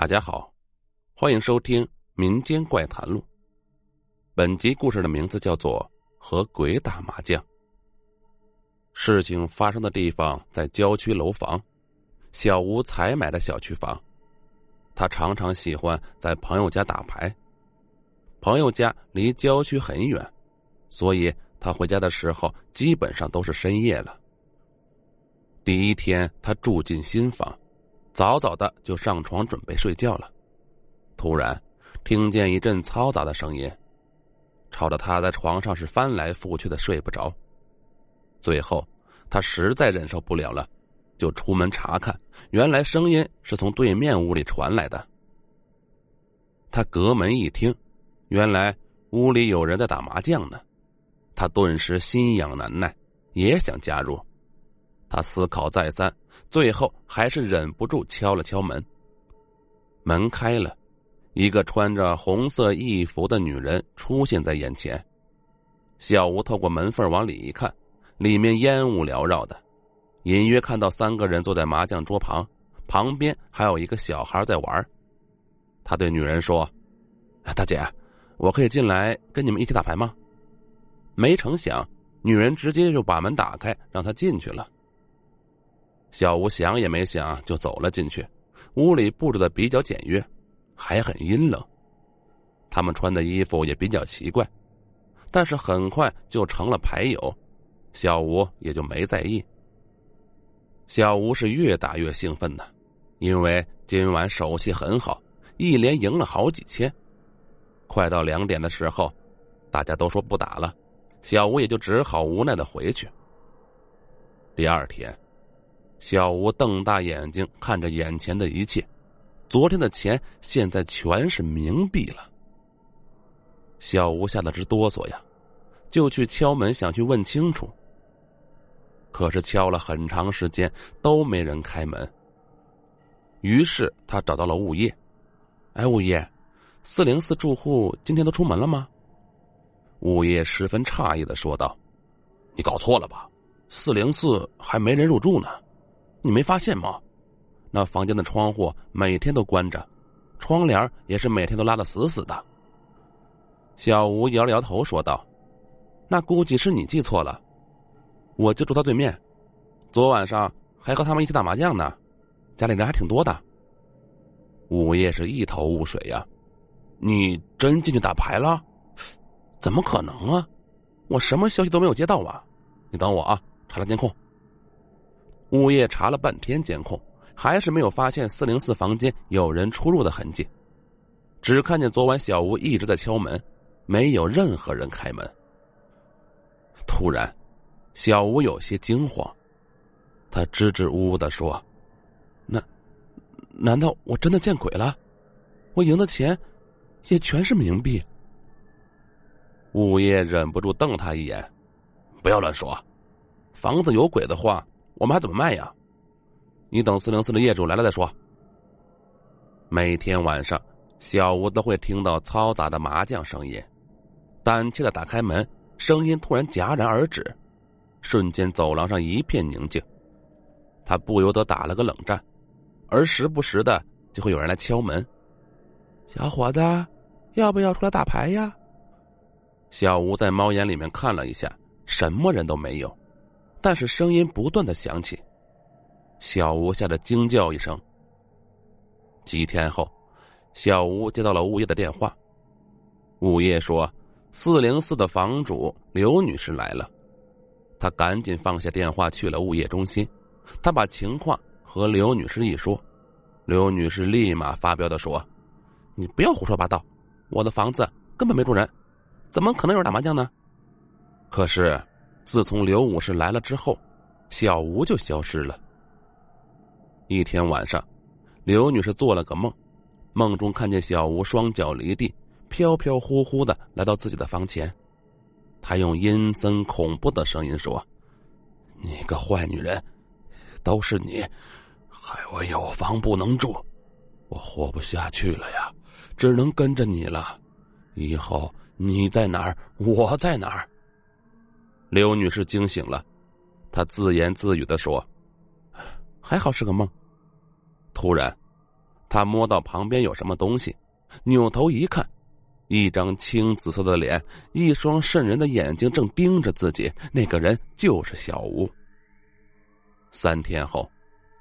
大家好，欢迎收听《民间怪谈录》。本集故事的名字叫做《和鬼打麻将》。事情发生的地方在郊区楼房，小吴才买的小区房。他常常喜欢在朋友家打牌，朋友家离郊区很远，所以他回家的时候基本上都是深夜了。第一天，他住进新房。早早的就上床准备睡觉了，突然听见一阵嘈杂的声音，吵得他在床上是翻来覆去的睡不着。最后他实在忍受不了了，就出门查看，原来声音是从对面屋里传来的。他隔门一听，原来屋里有人在打麻将呢，他顿时心痒难耐，也想加入。他思考再三，最后还是忍不住敲了敲门。门开了，一个穿着红色衣服的女人出现在眼前。小吴透过门缝往里一看，里面烟雾缭绕的，隐约看到三个人坐在麻将桌旁，旁边还有一个小孩在玩。他对女人说：“大姐，我可以进来跟你们一起打牌吗？”没成想，女人直接就把门打开，让他进去了。小吴想也没想就走了进去，屋里布置的比较简约，还很阴冷。他们穿的衣服也比较奇怪，但是很快就成了牌友，小吴也就没在意。小吴是越打越兴奋呢，因为今晚手气很好，一连赢了好几千。快到两点的时候，大家都说不打了，小吴也就只好无奈的回去。第二天。小吴瞪大眼睛看着眼前的一切，昨天的钱现在全是冥币了。小吴吓得直哆嗦呀，就去敲门想去问清楚。可是敲了很长时间都没人开门。于是他找到了物业，哎，物业，四零四住户今天都出门了吗？物业十分诧异的说道：“你搞错了吧？四零四还没人入住呢。”你没发现吗？那房间的窗户每天都关着，窗帘也是每天都拉的死死的。小吴摇了摇头说道：“那估计是你记错了，我就住他对面，昨晚上还和他们一起打麻将呢，家里人还挺多的。”午夜是一头雾水呀，你真进去打牌了？怎么可能啊？我什么消息都没有接到啊！你等我啊，查查监控。物业查了半天监控，还是没有发现四零四房间有人出入的痕迹，只看见昨晚小吴一直在敲门，没有任何人开门。突然，小吴有些惊慌，他支支吾吾的说：“那，难道我真的见鬼了？我赢的钱，也全是冥币。”物业忍不住瞪他一眼：“不要乱说，房子有鬼的话。”我们还怎么卖呀？你等四零四的业主来了再说。每天晚上，小吴都会听到嘈杂的麻将声音，胆怯的打开门，声音突然戛然而止，瞬间走廊上一片宁静。他不由得打了个冷战，而时不时的就会有人来敲门：“小伙子，要不要出来打牌呀？”小吴在猫眼里面看了一下，什么人都没有。但是声音不断的响起，小吴吓得惊叫一声。几天后，小吴接到了物业的电话，物业说四零四的房主刘女士来了，他赶紧放下电话去了物业中心，他把情况和刘女士一说，刘女士立马发飙的说：“你不要胡说八道，我的房子根本没住人，怎么可能有人打麻将呢？”可是。自从刘武士来了之后，小吴就消失了。一天晚上，刘女士做了个梦，梦中看见小吴双脚离地，飘飘忽忽的来到自己的房前。她用阴森恐怖的声音说：“你个坏女人，都是你，害我有房不能住，我活不下去了呀，只能跟着你了。以后你在哪儿，我在哪儿。”刘女士惊醒了，她自言自语的说：“还好是个梦。”突然，她摸到旁边有什么东西，扭头一看，一张青紫色的脸，一双渗人的眼睛正盯着自己。那个人就是小吴。三天后，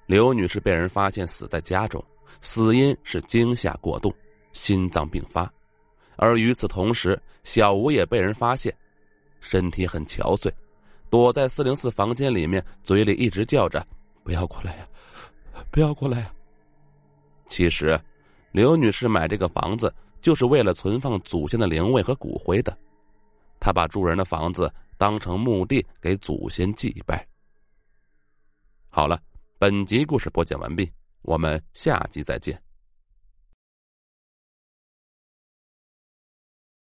刘女士被人发现死在家中，死因是惊吓过度，心脏病发。而与此同时，小吴也被人发现，身体很憔悴，躲在四零四房间里面，嘴里一直叫着：“不要过来呀，不要过来呀。”其实，刘女士买这个房子就是为了存放祖先的灵位和骨灰的，她把住人的房子当成墓地给祖先祭拜。好了，本集故事播讲完毕，我们下集再见。